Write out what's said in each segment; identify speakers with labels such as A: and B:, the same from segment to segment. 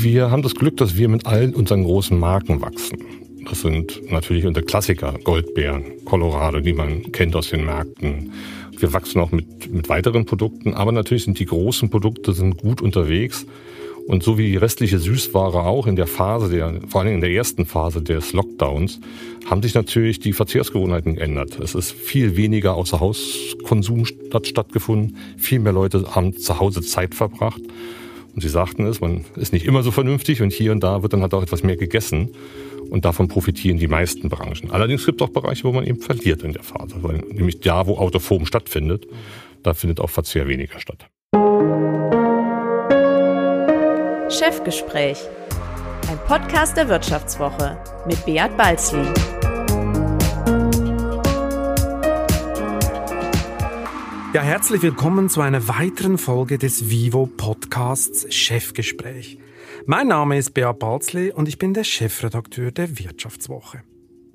A: Wir haben das Glück, dass wir mit allen unseren großen Marken wachsen. Das sind natürlich unsere Klassiker, Goldbeeren, Colorado, die man kennt aus den Märkten. Wir wachsen auch mit, mit weiteren Produkten, aber natürlich sind die großen Produkte sind gut unterwegs. Und so wie die restliche Süßware auch in der Phase der, vor allem in der ersten Phase des Lockdowns, haben sich natürlich die Verzehrsgewohnheiten geändert. Es ist viel weniger außer Hauskonsum statt, stattgefunden. Viel mehr Leute haben zu Hause Zeit verbracht. Und sie sagten es, man ist nicht immer so vernünftig und hier und da wird dann halt auch etwas mehr gegessen. Und davon profitieren die meisten Branchen. Allerdings gibt es auch Bereiche, wo man eben verliert in der Phase. Nämlich da, wo Autoform stattfindet, da findet auch Verzehr weniger statt.
B: Chefgespräch. Ein Podcast der Wirtschaftswoche mit Beat Balzli.
C: Ja, herzlich willkommen zu einer weiteren Folge des Vivo Podcasts Chefgespräch. Mein Name ist Beat Balzli und ich bin der Chefredakteur der Wirtschaftswoche.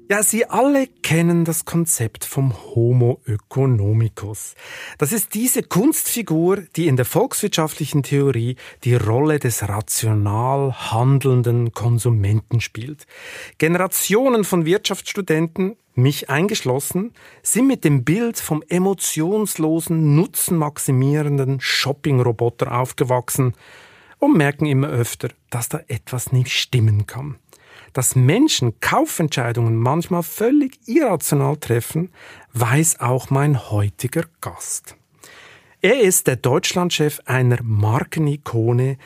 C: Ja, Sie alle kennen das Konzept vom Homo economicus. Das ist diese Kunstfigur, die in der volkswirtschaftlichen Theorie die Rolle des rational handelnden Konsumenten spielt. Generationen von Wirtschaftsstudenten, mich eingeschlossen, sind mit dem Bild vom emotionslosen, nutzenmaximierenden Shopping-Roboter aufgewachsen und merken immer öfter, dass da etwas nicht stimmen kann. Dass Menschen Kaufentscheidungen manchmal völlig irrational treffen, weiß auch mein heutiger Gast. Er ist der Deutschlandchef einer Markenikone,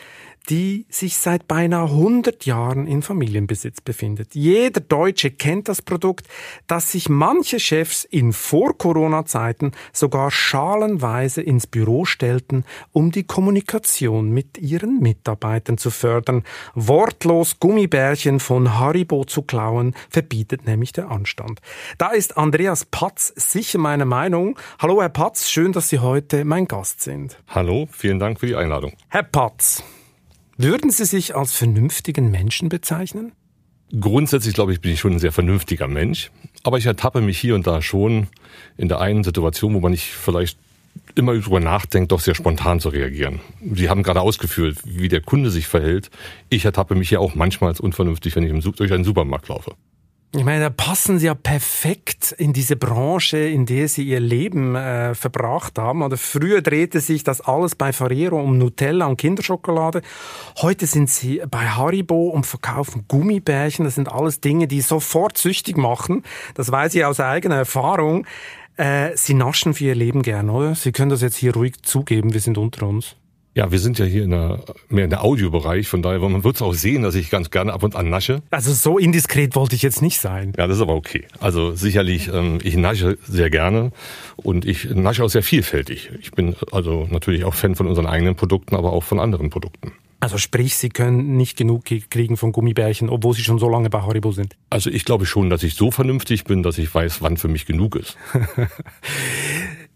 C: die sich seit beinahe 100 Jahren in Familienbesitz befindet. Jeder Deutsche kennt das Produkt, das sich manche Chefs in Vor-Corona-Zeiten sogar schalenweise ins Büro stellten, um die Kommunikation mit ihren Mitarbeitern zu fördern. Wortlos Gummibärchen von Haribo zu klauen, verbietet nämlich der Anstand. Da ist Andreas Patz sicher meine Meinung. Hallo Herr Patz, schön, dass Sie heute mein Gast sind.
A: Hallo, vielen Dank für die Einladung.
C: Herr Patz, würden Sie sich als vernünftigen Menschen bezeichnen?
A: Grundsätzlich glaube ich, bin ich schon ein sehr vernünftiger Mensch. Aber ich ertappe mich hier und da schon in der einen Situation, wo man nicht vielleicht immer drüber nachdenkt, doch sehr spontan zu reagieren. Sie haben gerade ausgeführt, wie der Kunde sich verhält. Ich ertappe mich ja auch manchmal als unvernünftig, wenn ich durch einen Supermarkt laufe.
C: Ich meine, da passen Sie ja perfekt in diese Branche, in der Sie Ihr Leben äh, verbracht haben. Oder früher drehte sich das alles bei Ferrero um Nutella und Kinderschokolade. Heute sind Sie bei Haribo und verkaufen Gummibärchen. Das sind alles Dinge, die sofort süchtig machen. Das weiß ich aus eigener Erfahrung. Äh, Sie naschen für Ihr Leben gern, oder? Sie können das jetzt hier ruhig zugeben. Wir sind unter uns.
A: Ja, wir sind ja hier in der, mehr in der Audiobereich, von daher, man wird es auch sehen, dass ich ganz gerne ab und an nasche.
C: Also so indiskret wollte ich jetzt nicht sein.
A: Ja, das ist aber okay. Also sicherlich, ähm, ich nasche sehr gerne und ich nasche auch sehr vielfältig. Ich bin also natürlich auch Fan von unseren eigenen Produkten, aber auch von anderen Produkten.
C: Also sprich, Sie können nicht genug kriegen von Gummibärchen, obwohl Sie schon so lange bei Haribo sind.
A: Also ich glaube schon, dass ich so vernünftig bin, dass ich weiß, wann für mich genug ist.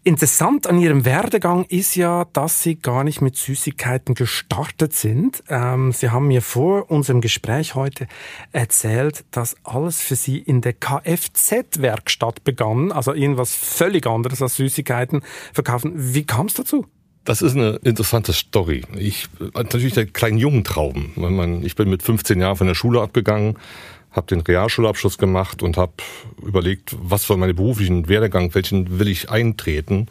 C: Interessant an Ihrem Werdegang ist ja, dass Sie gar nicht mit Süßigkeiten gestartet sind. Ähm, Sie haben mir vor unserem Gespräch heute erzählt, dass alles für Sie in der Kfz-Werkstatt begann, also irgendwas völlig anderes als Süßigkeiten verkaufen. Wie kam es dazu?
A: Das ist eine interessante Story. Ich natürlich der kleinen jungen Traum. Ich bin mit 15 Jahren von der Schule abgegangen, habe den Realschulabschluss gemacht und habe überlegt, was soll meine beruflichen Werdegang, welchen will ich eintreten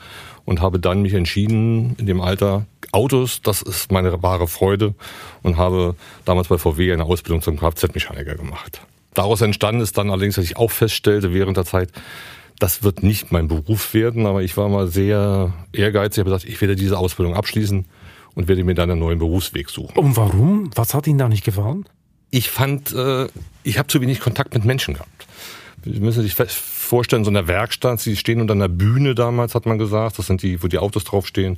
A: und habe dann mich entschieden in dem Alter Autos, das ist meine wahre Freude und habe damals bei VW eine Ausbildung zum Kfz-Mechaniker gemacht. Daraus entstanden ist dann allerdings, dass ich auch feststellte während der Zeit, das wird nicht mein Beruf werden, aber ich war mal sehr ehrgeizig, habe gesagt, ich werde diese Ausbildung abschließen und werde mir dann einen neuen Berufsweg suchen.
C: Und warum? Was hat Ihnen da nicht gefallen?
A: Ich fand, äh, ich habe zu wenig Kontakt mit Menschen gehabt. Sie müssen sich vorstellen, so eine Werkstatt, sie stehen unter einer Bühne damals, hat man gesagt, das sind die, wo die Autos draufstehen.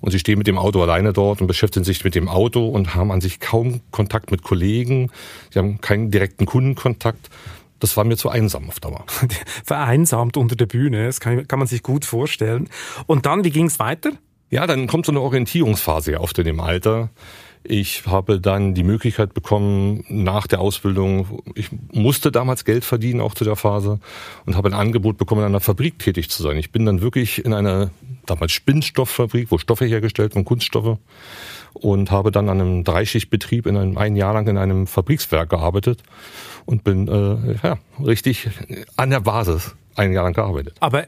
A: Und sie stehen mit dem Auto alleine dort und beschäftigen sich mit dem Auto und haben an sich kaum Kontakt mit Kollegen. Sie haben keinen direkten Kundenkontakt. Das war mir zu einsam auf Dauer.
C: Vereinsamt unter der Bühne, das kann, kann man sich gut vorstellen. Und dann, wie ging es weiter?
A: Ja, dann kommt so eine Orientierungsphase oft in dem Alter. Ich habe dann die Möglichkeit bekommen, nach der Ausbildung, ich musste damals Geld verdienen, auch zu der Phase, und habe ein Angebot bekommen, in einer Fabrik tätig zu sein. Ich bin dann wirklich in einer damals Spinnstofffabrik, wo Stoffe hergestellt wurden, Kunststoffe. und habe dann an einem Dreischichtbetrieb in einem ein Jahr lang in einem Fabrikswerk gearbeitet und bin äh, ja, richtig an der Basis ein Jahr lang gearbeitet.
C: Aber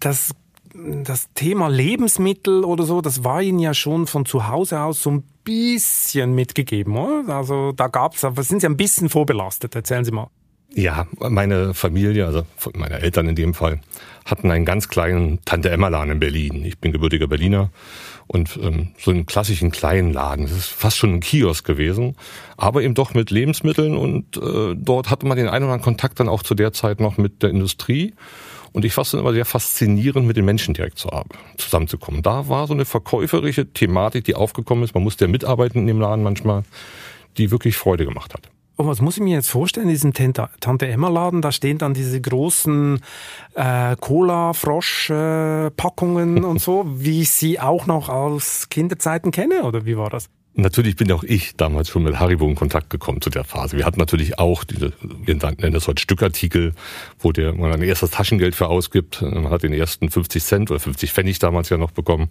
C: das das Thema Lebensmittel oder so, das war Ihnen ja schon von zu Hause aus so ein bisschen mitgegeben, oder? Also da gab's, aber sind Sie ein bisschen vorbelastet? Erzählen Sie mal.
A: Ja, meine Familie, also meine Eltern in dem Fall, hatten einen ganz kleinen Tante-Emma-Laden in Berlin. Ich bin gebürtiger Berliner und ähm, so einen klassischen kleinen Laden. Das ist fast schon ein Kiosk gewesen, aber eben doch mit Lebensmitteln und äh, dort hatte man den einen oder anderen Kontakt dann auch zu der Zeit noch mit der Industrie. Und ich fand es immer sehr faszinierend, mit den Menschen direkt zu zusammenzukommen. Da war so eine verkäuferische Thematik, die aufgekommen ist. Man musste ja mitarbeiten in dem Laden manchmal, die wirklich Freude gemacht hat.
C: Und was muss ich mir jetzt vorstellen in diesem Tante-Emma-Laden? Da stehen dann diese großen äh, Cola-Frosch-Packungen äh, und so, wie ich sie auch noch aus Kinderzeiten kenne, oder wie war das?
A: Natürlich bin auch ich damals schon mit Haribo in Kontakt gekommen zu der Phase. Wir hatten natürlich auch diese, wir nennen das heute Stückartikel, wo der, man ein erstes Taschengeld für ausgibt. Man hat den ersten 50 Cent oder 50 Pfennig damals ja noch bekommen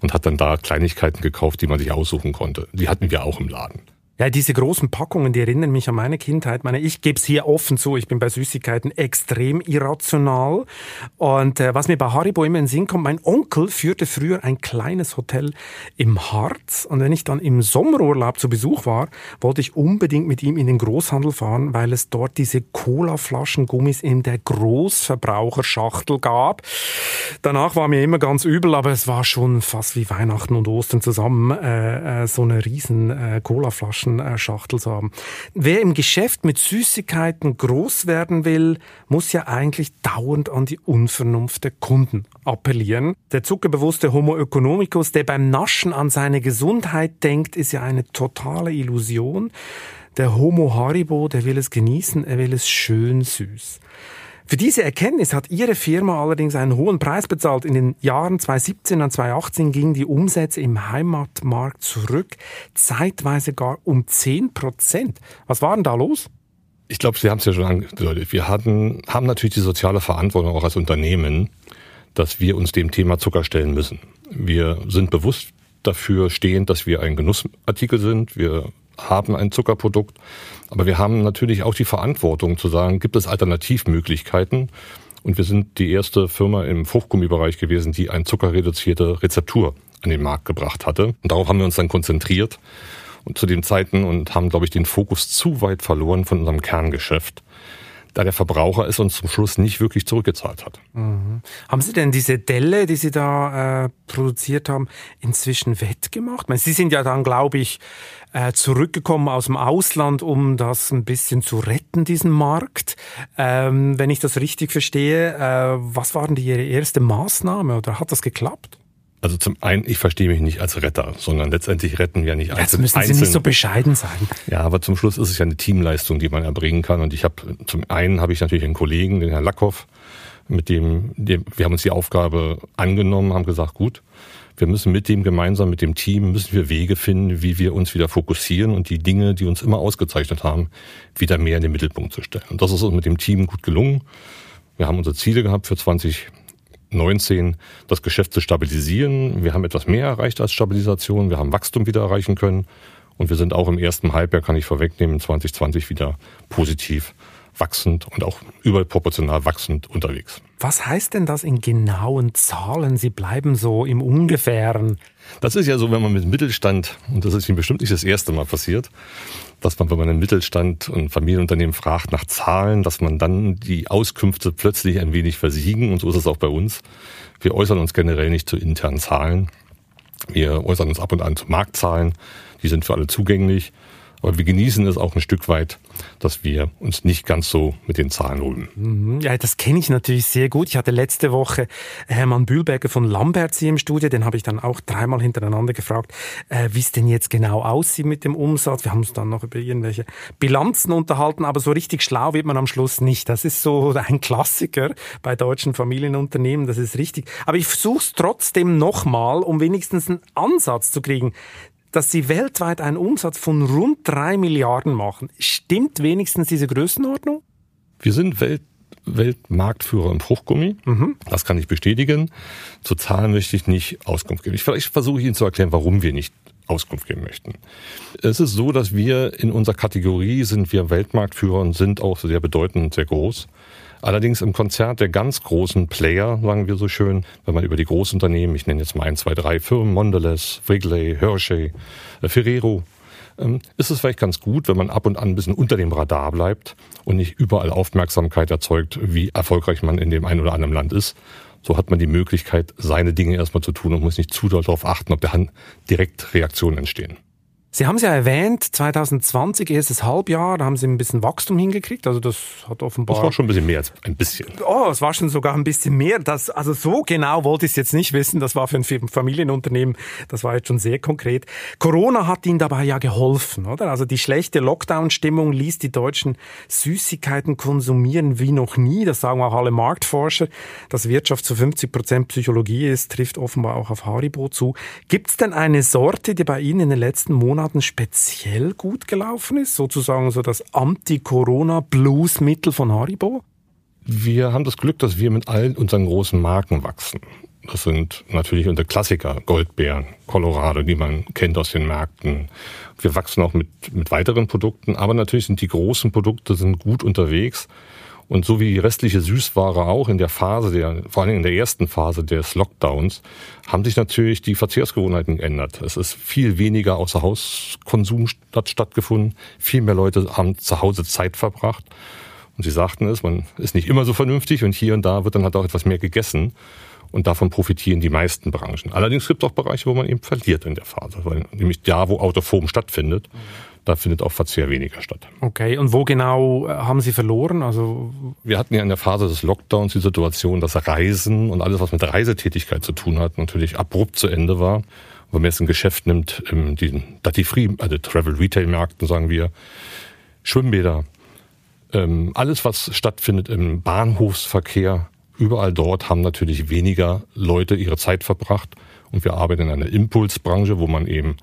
A: und hat dann da Kleinigkeiten gekauft, die man sich aussuchen konnte. Die hatten wir auch im Laden.
C: Ja, diese großen Packungen, die erinnern mich an meine Kindheit. Meine, ich gebe es hier offen zu, ich bin bei Süßigkeiten extrem irrational. Und äh, was mir bei Haribo immer in den Sinn kommt, mein Onkel führte früher ein kleines Hotel im Harz. Und wenn ich dann im Sommerurlaub zu Besuch war, wollte ich unbedingt mit ihm in den Großhandel fahren, weil es dort diese Cola-Flaschengummis in der Großverbraucherschachtel gab. Danach war mir immer ganz übel, aber es war schon fast wie Weihnachten und Ostern zusammen, äh, äh, so eine riesen äh, Cola-Flaschen Schachtel zu haben. Wer im Geschäft mit Süßigkeiten groß werden will, muss ja eigentlich dauernd an die Unvernunft der Kunden appellieren. Der zuckerbewusste Homo economicus, der beim Naschen an seine Gesundheit denkt, ist ja eine totale Illusion. Der Homo Haribo, der will es genießen, er will es schön süß. Für diese Erkenntnis hat Ihre Firma allerdings einen hohen Preis bezahlt. In den Jahren 2017 und 2018 gingen die Umsätze im Heimatmarkt zurück, zeitweise gar um 10 Prozent. Was war denn da los?
A: Ich glaube, Sie haben es ja schon angedeutet. Wir hatten, haben natürlich die soziale Verantwortung auch als Unternehmen, dass wir uns dem Thema Zucker stellen müssen. Wir sind bewusst dafür stehend, dass wir ein Genussartikel sind. Wir haben ein Zuckerprodukt. Aber wir haben natürlich auch die Verantwortung zu sagen, gibt es Alternativmöglichkeiten? Und wir sind die erste Firma im Fruchtgummibereich gewesen, die eine zuckerreduzierte Rezeptur an den Markt gebracht hatte. Und darauf haben wir uns dann konzentriert und zu den Zeiten und haben, glaube ich, den Fokus zu weit verloren von unserem Kerngeschäft da der Verbraucher es uns zum Schluss nicht wirklich zurückgezahlt hat.
C: Mhm. Haben Sie denn diese Delle, die Sie da äh, produziert haben, inzwischen wettgemacht? Meine, Sie sind ja dann, glaube ich, äh, zurückgekommen aus dem Ausland, um das ein bisschen zu retten, diesen Markt. Ähm, wenn ich das richtig verstehe, äh, was waren die Ihre erste Maßnahme oder hat das geklappt?
A: Also zum einen, ich verstehe mich nicht als Retter, sondern letztendlich retten wir nicht
C: einzeln. Jetzt müssen Sie nicht so bescheiden sein.
A: Ja, aber zum Schluss ist es ja eine Teamleistung, die man erbringen kann. Und ich habe zum einen habe ich natürlich einen Kollegen, den Herrn Lackhoff, mit dem, dem wir haben uns die Aufgabe angenommen, haben gesagt, gut, wir müssen mit dem gemeinsam, mit dem Team, müssen wir Wege finden, wie wir uns wieder fokussieren und die Dinge, die uns immer ausgezeichnet haben, wieder mehr in den Mittelpunkt zu stellen. Und das ist uns mit dem Team gut gelungen. Wir haben unsere Ziele gehabt für 20 19 das Geschäft zu stabilisieren. Wir haben etwas mehr erreicht als Stabilisation. Wir haben Wachstum wieder erreichen können. Und wir sind auch im ersten Halbjahr, kann ich vorwegnehmen, 2020 wieder positiv wachsend und auch überproportional wachsend unterwegs.
C: Was heißt denn das in genauen Zahlen? Sie bleiben so im Ungefähren.
A: Das ist ja so, wenn man mit Mittelstand, und das ist Ihnen bestimmt nicht das erste Mal passiert, dass man, wenn man einen Mittelstand und Familienunternehmen fragt nach Zahlen, dass man dann die Auskünfte plötzlich ein wenig versiegen. Und so ist es auch bei uns. Wir äußern uns generell nicht zu internen Zahlen. Wir äußern uns ab und an zu Marktzahlen. Die sind für alle zugänglich. Aber wir genießen es auch ein Stück weit, dass wir uns nicht ganz so mit den Zahlen holen.
C: Mhm. Ja, das kenne ich natürlich sehr gut. Ich hatte letzte Woche Hermann Bühlberger von Lambert hier im Studio. Den habe ich dann auch dreimal hintereinander gefragt, äh, wie es denn jetzt genau aussieht mit dem Umsatz. Wir haben uns dann noch über irgendwelche Bilanzen unterhalten, aber so richtig schlau wird man am Schluss nicht. Das ist so ein Klassiker bei deutschen Familienunternehmen. Das ist richtig. Aber ich versuche es trotzdem nochmal, um wenigstens einen Ansatz zu kriegen dass sie weltweit einen Umsatz von rund drei Milliarden machen. Stimmt wenigstens diese Größenordnung?
A: Wir sind Welt, Weltmarktführer im Fruchtgummi. Mhm. Das kann ich bestätigen. Zu Zahlen möchte ich nicht Auskunft geben. Ich, vielleicht versuche ich Ihnen zu erklären, warum wir nicht Auskunft geben möchten. Es ist so, dass wir in unserer Kategorie sind wir Weltmarktführer und sind auch sehr bedeutend und sehr groß. Allerdings im Konzert der ganz großen Player, sagen wir so schön, wenn man über die Großunternehmen, ich nenne jetzt mal ein, zwei, drei Firmen, Mondelez, Wrigley, Hershey, äh, Ferrero, ähm, ist es vielleicht ganz gut, wenn man ab und an ein bisschen unter dem Radar bleibt und nicht überall Aufmerksamkeit erzeugt, wie erfolgreich man in dem einen oder anderen Land ist. So hat man die Möglichkeit, seine Dinge erstmal zu tun und muss nicht zu darauf achten, ob da direkt Reaktionen entstehen.
C: Sie haben es ja erwähnt, 2020, erstes Halbjahr, da haben Sie ein bisschen Wachstum hingekriegt. Also das hat offenbar.
A: Das war schon ein bisschen mehr als ein bisschen.
C: Oh, es war schon sogar ein bisschen mehr. Das, also so genau wollte ich es jetzt nicht wissen. Das war für ein Familienunternehmen, das war jetzt schon sehr konkret. Corona hat Ihnen dabei ja geholfen, oder? Also die schlechte Lockdown-Stimmung ließ die Deutschen Süßigkeiten konsumieren wie noch nie. Das sagen auch alle Marktforscher. Dass Wirtschaft zu 50 Prozent Psychologie ist, trifft offenbar auch auf Haribo zu. Gibt es denn eine Sorte, die bei Ihnen in den letzten Monaten Monaten speziell gut gelaufen ist? Sozusagen so das Anti-Corona-Blues-Mittel von Haribo?
A: Wir haben das Glück, dass wir mit allen unseren großen Marken wachsen. Das sind natürlich unsere Klassiker, Goldbeeren, Colorado, die man kennt aus den Märkten. Wir wachsen auch mit, mit weiteren Produkten, aber natürlich sind die großen Produkte sind gut unterwegs. Und so wie die restliche Süßware auch in der Phase der, vor allem in der ersten Phase des Lockdowns, haben sich natürlich die Verzehrsgewohnheiten geändert. Es ist viel weniger außer Hauskonsum statt, stattgefunden. Viel mehr Leute haben zu Hause Zeit verbracht. Und sie sagten es, man ist nicht immer so vernünftig und hier und da wird dann halt auch etwas mehr gegessen. Und davon profitieren die meisten Branchen. Allerdings gibt es auch Bereiche, wo man eben verliert in der Phase, weil nämlich da, wo Autoform stattfindet. Mhm da findet auch Verzehr weniger statt.
C: Okay, und wo genau äh, haben Sie verloren? Also
A: wir hatten ja in der Phase des Lockdowns die Situation, dass Reisen und alles, was mit Reisetätigkeit zu tun hat, natürlich abrupt zu Ende war. Wenn man jetzt ein Geschäft nimmt, in diesen Duty-Free, also Travel-Retail-Märkten, sagen wir, Schwimmbäder, ähm, alles, was stattfindet im Bahnhofsverkehr, überall dort haben natürlich weniger Leute ihre Zeit verbracht. Und wir arbeiten in einer Impulsbranche, wo man eben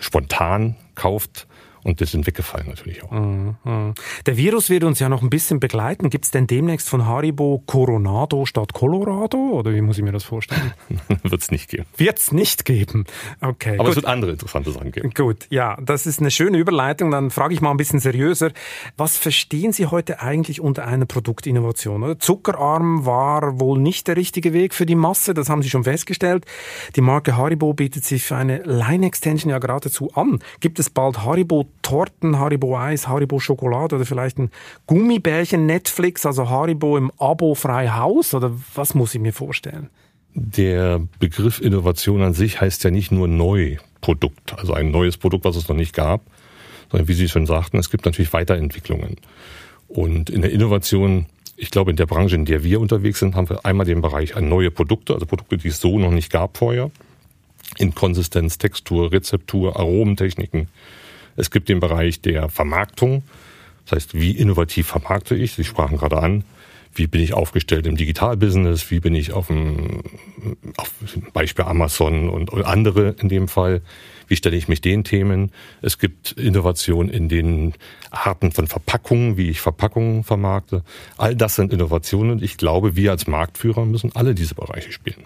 A: spontan kauft und das sind weggefallen natürlich auch. Mhm,
C: mhm. Der Virus wird uns ja noch ein bisschen begleiten. Gibt es denn demnächst von Haribo Coronado statt Colorado? Oder wie muss ich mir das vorstellen?
A: wird es nicht geben.
C: Wird es nicht geben. Okay.
A: Aber gut. es wird andere interessante Sachen geben.
C: Gut, ja, das ist eine schöne Überleitung. Dann frage ich mal ein bisschen seriöser. Was verstehen Sie heute eigentlich unter einer Produktinnovation? Zuckerarm war wohl nicht der richtige Weg für die Masse. Das haben Sie schon festgestellt. Die Marke Haribo bietet sich für eine Line-Extension ja geradezu an. Gibt es bald Haribo Torten, Haribo Eis, Haribo Schokolade oder vielleicht ein Gummibärchen Netflix, also Haribo im Abo frei Haus oder was muss ich mir vorstellen?
A: Der Begriff Innovation an sich heißt ja nicht nur Neuprodukt, also ein neues Produkt, was es noch nicht gab, sondern wie Sie schon sagten, es gibt natürlich Weiterentwicklungen. Und in der Innovation, ich glaube, in der Branche, in der wir unterwegs sind, haben wir einmal den Bereich an neue Produkte, also Produkte, die es so noch nicht gab vorher, in Konsistenz, Textur, Rezeptur, Aromentechniken, es gibt den Bereich der Vermarktung. Das heißt, wie innovativ vermarkte ich? Sie sprachen gerade an. Wie bin ich aufgestellt im Digitalbusiness? Wie bin ich auf dem auf Beispiel Amazon und andere in dem Fall? Wie stelle ich mich den Themen? Es gibt Innovationen in den Arten von Verpackungen, wie ich Verpackungen vermarkte. All das sind Innovationen. Ich glaube, wir als Marktführer müssen alle diese Bereiche spielen.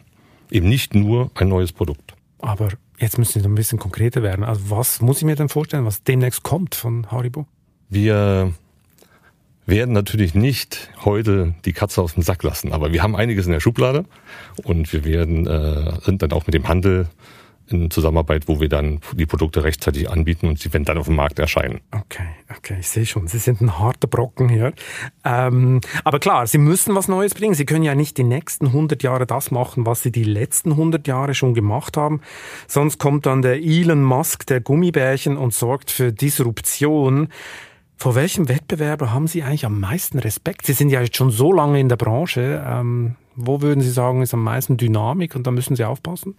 A: Eben nicht nur ein neues Produkt.
C: Aber Jetzt müssen Sie ein bisschen konkreter werden. Also was muss ich mir denn vorstellen, was demnächst kommt von Haribo?
A: Wir werden natürlich nicht heute die Katze aus dem Sack lassen, aber wir haben einiges in der Schublade und wir werden äh, sind dann auch mit dem Handel in Zusammenarbeit, wo wir dann die Produkte rechtzeitig anbieten und sie werden dann auf dem Markt erscheinen.
C: Okay, okay, ich sehe schon, Sie sind ein harter Brocken hier. Ähm, aber klar, Sie müssen was Neues bringen. Sie können ja nicht die nächsten 100 Jahre das machen, was Sie die letzten 100 Jahre schon gemacht haben. Sonst kommt dann der Elon Musk, der Gummibärchen, und sorgt für Disruption. Vor welchem Wettbewerber haben Sie eigentlich am meisten Respekt? Sie sind ja jetzt schon so lange in der Branche. Ähm, wo würden Sie sagen, ist am meisten Dynamik und da müssen Sie aufpassen?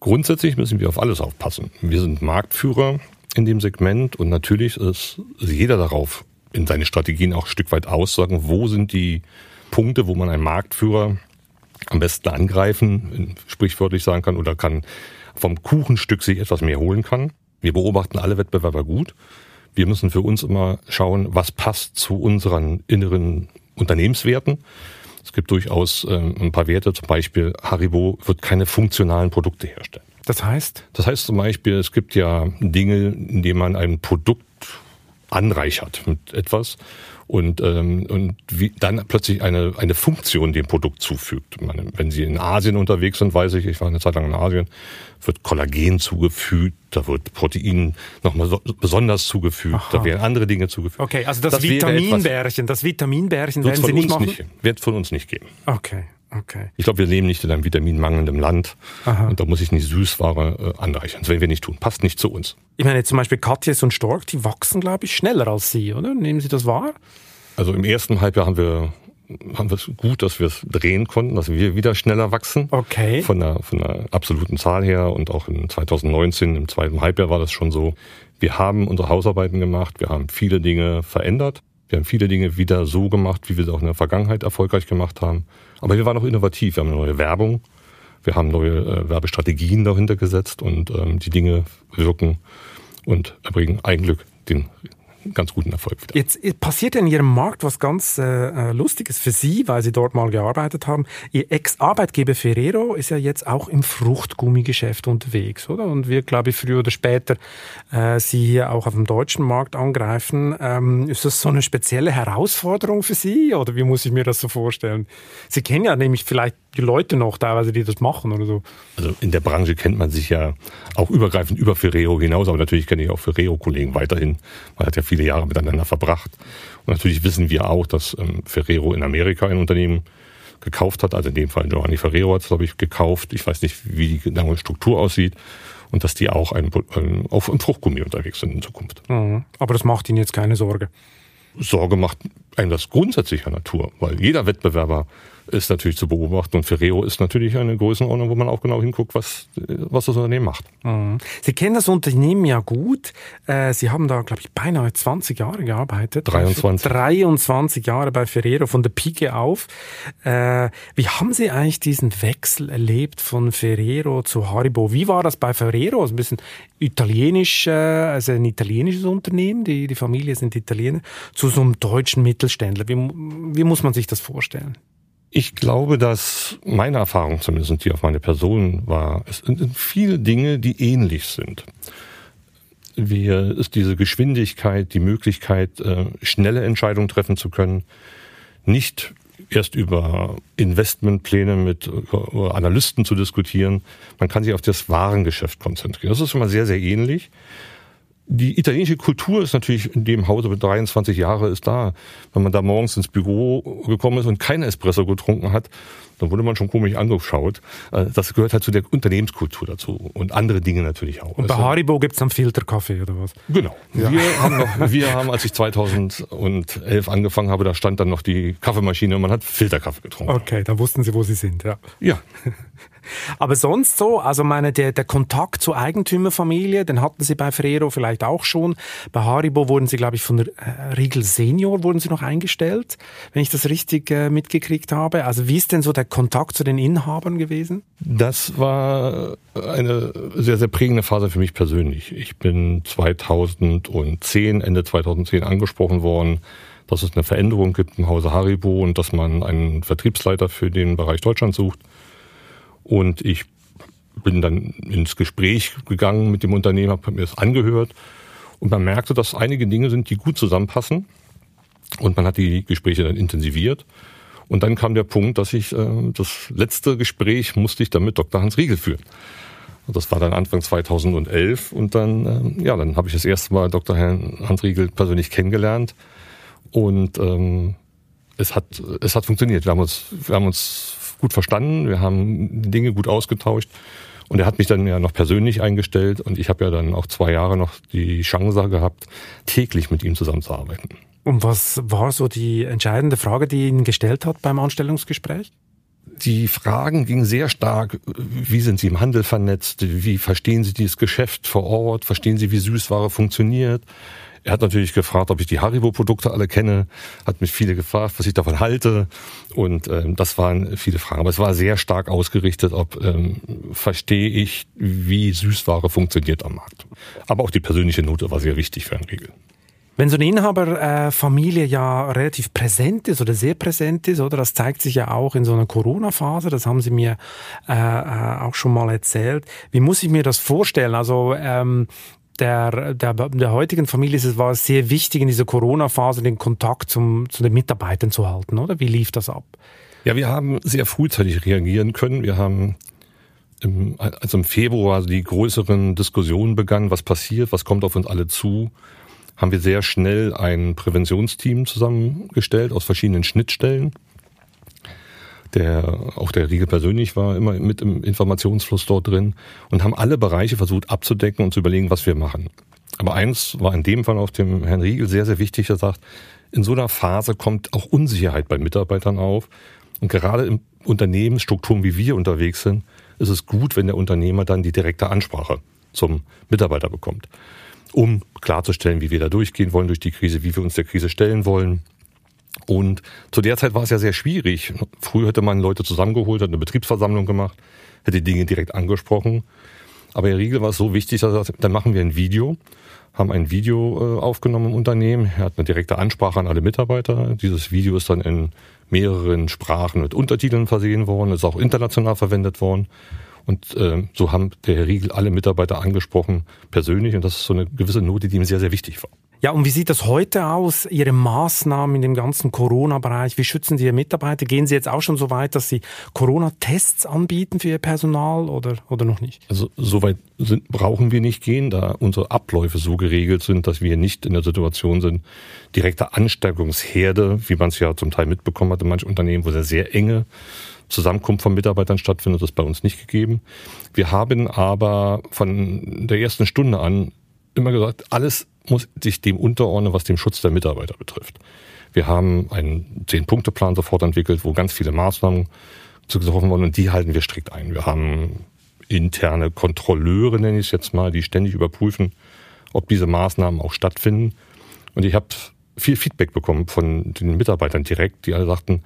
A: Grundsätzlich müssen wir auf alles aufpassen. Wir sind Marktführer in dem Segment und natürlich ist jeder darauf in seine Strategien auch ein Stück weit aussagen, wo sind die Punkte, wo man einen Marktführer am besten angreifen, sprichwörtlich sagen kann, oder kann vom Kuchenstück sich etwas mehr holen kann. Wir beobachten alle Wettbewerber gut. Wir müssen für uns immer schauen, was passt zu unseren inneren Unternehmenswerten. Es gibt durchaus äh, ein paar Werte, zum Beispiel Haribo wird keine funktionalen Produkte herstellen.
C: Das heißt?
A: Das heißt zum Beispiel, es gibt ja Dinge, in denen man ein Produkt anreichert mit etwas und, ähm, und wie dann plötzlich eine, eine Funktion dem Produkt zufügt. Meine, wenn Sie in Asien unterwegs sind, weiß ich, ich war eine Zeit lang in Asien, wird Kollagen zugefügt, da wird Protein nochmal so, besonders zugefügt, Aha. da werden andere Dinge zugefügt.
C: Okay, also das, das Vitaminbärchen, das Vitaminbärchen
A: werden Sie nicht machen? Nicht, wird von uns nicht geben.
C: Okay. Okay.
A: Ich glaube, wir leben nicht in einem vitaminmangelnden Land Aha. und da muss ich nicht Süßware äh, anreichern. Das werden wir nicht tun. Passt nicht zu uns.
C: Ich meine, zum Beispiel Katjes und Stork, die wachsen, glaube ich, schneller als Sie, oder? Nehmen Sie das wahr?
A: Also im ersten Halbjahr haben wir haben wir es gut, dass wir es drehen konnten, dass wir wieder schneller wachsen.
C: Okay.
A: Von der, von der absoluten Zahl her und auch in 2019, im zweiten Halbjahr war das schon so. Wir haben unsere Hausarbeiten gemacht, wir haben viele Dinge verändert. Wir haben viele Dinge wieder so gemacht, wie wir sie auch in der Vergangenheit erfolgreich gemacht haben. Aber wir waren auch innovativ. Wir haben eine neue Werbung, wir haben neue äh, Werbestrategien dahinter gesetzt und ähm, die Dinge wirken und erbringen Eigenglück den ganz guten Erfolg
C: wieder. Jetzt passiert in Ihrem Markt was ganz äh, äh, Lustiges für Sie, weil Sie dort mal gearbeitet haben. Ihr Ex-Arbeitgeber Ferrero ist ja jetzt auch im Fruchtgummigeschäft unterwegs, oder? Und wir, glaube ich, früher oder später äh, Sie hier auch auf dem deutschen Markt angreifen. Ähm, ist das so eine spezielle Herausforderung für Sie oder wie muss ich mir das so vorstellen? Sie kennen ja nämlich vielleicht die Leute noch teilweise, die das machen oder so.
A: Also in der Branche kennt man sich ja auch übergreifend über Ferrero hinaus, aber natürlich kenne ich auch Ferrero-Kollegen weiterhin. Man hat ja viele Jahre miteinander verbracht. Und natürlich wissen wir auch, dass ähm, Ferrero in Amerika ein Unternehmen gekauft hat. Also in dem Fall Giovanni Ferrero hat es, glaube ich, gekauft. Ich weiß nicht, wie die genaue Struktur aussieht. Und dass die auch ein, ein, auf einem Fruchtgummi unterwegs sind in Zukunft.
C: Mhm. Aber das macht Ihnen jetzt keine Sorge.
A: Sorge macht einem das grundsätzlicher Natur, weil jeder Wettbewerber ist natürlich zu beobachten. Und Ferrero ist natürlich eine Größenordnung, wo man auch genau hinguckt, was, was das Unternehmen macht.
C: Mhm. Sie kennen das Unternehmen ja gut. Äh, Sie haben da, glaube ich, beinahe 20 Jahre gearbeitet.
A: 23.
C: 23 Jahre bei Ferrero von der Pike auf. Äh, wie haben Sie eigentlich diesen Wechsel erlebt von Ferrero zu Haribo? Wie war das bei Ferrero? Also ein bisschen italienisch, äh, also ein italienisches Unternehmen, die, die Familie sind Italiener, zu so einem deutschen Mittelständler. Wie, wie muss man sich das vorstellen?
A: Ich glaube, dass meine Erfahrung zumindest, die auf meine Person war, es sind viele Dinge, die ähnlich sind. Wir ist diese Geschwindigkeit, die Möglichkeit, äh, schnelle Entscheidungen treffen zu können, nicht erst über Investmentpläne mit äh, Analysten zu diskutieren. Man kann sich auf das Warengeschäft konzentrieren. Das ist schon mal sehr, sehr ähnlich. Die italienische Kultur ist natürlich in dem Hause mit 23 Jahre ist da. Wenn man da morgens ins Büro gekommen ist und kein Espresso getrunken hat, dann wurde man schon komisch angeschaut. Äh, das gehört halt zu der Unternehmenskultur dazu und andere Dinge natürlich auch.
C: Und bei also Haribo gibt's dann Filterkaffee oder was?
A: Genau. Ja. Wir, haben noch, wir haben, als ich 2011 angefangen habe, da stand dann noch die Kaffeemaschine und man hat Filterkaffee getrunken.
C: Okay, dann wussten Sie, wo Sie sind, ja.
A: Ja.
C: Aber sonst so, also meine, der, der Kontakt zur Eigentümerfamilie, den hatten Sie bei Ferrero vielleicht auch schon. Bei Haribo wurden Sie, glaube ich, von äh, Riegel Senior wurden Sie noch eingestellt, wenn ich das richtig äh, mitgekriegt habe. Also wie ist denn so der Kontakt zu den Inhabern gewesen?
A: Das war eine sehr, sehr prägende Phase für mich persönlich. Ich bin 2010, Ende 2010 angesprochen worden, dass es eine Veränderung gibt im Hause Haribo und dass man einen Vertriebsleiter für den Bereich Deutschland sucht. Und ich bin dann ins Gespräch gegangen mit dem Unternehmer, habe mir das angehört und man merkte, dass einige Dinge sind, die gut zusammenpassen. Und man hat die Gespräche dann intensiviert. Und dann kam der Punkt, dass ich äh, das letzte Gespräch musste ich dann mit Dr. Hans Riegel führen. Und das war dann Anfang 2011 und dann äh, ja, dann habe ich das erste Mal Dr. Hans Riegel persönlich kennengelernt und ähm, es hat es hat funktioniert. Wir haben uns wir haben uns gut verstanden, wir haben Dinge gut ausgetauscht. Und er hat mich dann ja noch persönlich eingestellt und ich habe ja dann auch zwei Jahre noch die Chance gehabt, täglich mit ihm zusammenzuarbeiten.
C: Und was war so die entscheidende Frage, die ihn gestellt hat beim Anstellungsgespräch?
A: Die Fragen gingen sehr stark, wie sind Sie im Handel vernetzt, wie verstehen Sie dieses Geschäft vor Ort, verstehen Sie, wie Süßware funktioniert, er hat natürlich gefragt, ob ich die Haribo-Produkte alle kenne, hat mich viele gefragt, was ich davon halte. Und ähm, das waren viele Fragen. Aber es war sehr stark ausgerichtet, ob ähm, verstehe ich, wie Süßware funktioniert am Markt. Aber auch die persönliche Note war sehr wichtig für einen Riegel.
C: Wenn so eine Inhaberfamilie ja relativ präsent ist oder sehr präsent ist, oder das zeigt sich ja auch in so einer Corona-Phase, das haben Sie mir äh, äh, auch schon mal erzählt. Wie muss ich mir das vorstellen? Also ähm, der, der, der heutigen Familie ist es war sehr wichtig in dieser Corona-Phase den Kontakt zum, zu den Mitarbeitern zu halten, oder? Wie lief das ab?
A: Ja, wir haben sehr frühzeitig reagieren können. Wir haben im, also im Februar die größeren Diskussionen begannen, was passiert, was kommt auf uns alle zu, haben wir sehr schnell ein Präventionsteam zusammengestellt aus verschiedenen Schnittstellen. Der, auch der Riegel persönlich war immer mit im Informationsfluss dort drin und haben alle Bereiche versucht abzudecken und zu überlegen, was wir machen. Aber eins war in dem Fall auf dem Herrn Riegel sehr, sehr wichtig. Er sagt, in so einer Phase kommt auch Unsicherheit bei Mitarbeitern auf. Und gerade in Unternehmensstrukturen, wie wir unterwegs sind, ist es gut, wenn der Unternehmer dann die direkte Ansprache zum Mitarbeiter bekommt, um klarzustellen, wie wir da durchgehen wollen durch die Krise, wie wir uns der Krise stellen wollen. Und zu der Zeit war es ja sehr schwierig. Früher hätte man Leute zusammengeholt, hat eine Betriebsversammlung gemacht, hätte Dinge direkt angesprochen. Aber in der Regel war es so wichtig, dass er dann machen wir ein Video, haben ein Video äh, aufgenommen im Unternehmen. Er hat eine direkte Ansprache an alle Mitarbeiter. Dieses Video ist dann in mehreren Sprachen mit Untertiteln versehen worden, ist auch international verwendet worden. Und äh, so haben der Herr Riegel alle Mitarbeiter angesprochen, persönlich. Und das ist so eine gewisse Note, die ihm sehr, sehr wichtig war.
C: Ja, und wie sieht das heute aus, Ihre Maßnahmen in dem ganzen Corona-Bereich? Wie schützen Sie Ihre Mitarbeiter? Gehen Sie jetzt auch schon so weit, dass Sie Corona-Tests anbieten für Ihr Personal oder, oder noch nicht?
A: Also so weit sind, brauchen wir nicht gehen, da unsere Abläufe so geregelt sind, dass wir nicht in der Situation sind, direkte Ansteckungsherde, wie man es ja zum Teil mitbekommen hat in manchen Unternehmen, wo sehr, sehr enge Zusammenkunft von Mitarbeitern stattfindet, ist bei uns nicht gegeben. Wir haben aber von der ersten Stunde an immer gesagt, alles muss sich dem unterordnen, was den Schutz der Mitarbeiter betrifft. Wir haben einen Zehn-Punkte-Plan sofort entwickelt, wo ganz viele Maßnahmen zugetroffen wurden und die halten wir strikt ein. Wir haben interne Kontrolleure, nenne ich es jetzt mal, die ständig überprüfen, ob diese Maßnahmen auch stattfinden. Und ich habe viel Feedback bekommen von den Mitarbeitern direkt, die alle sagten,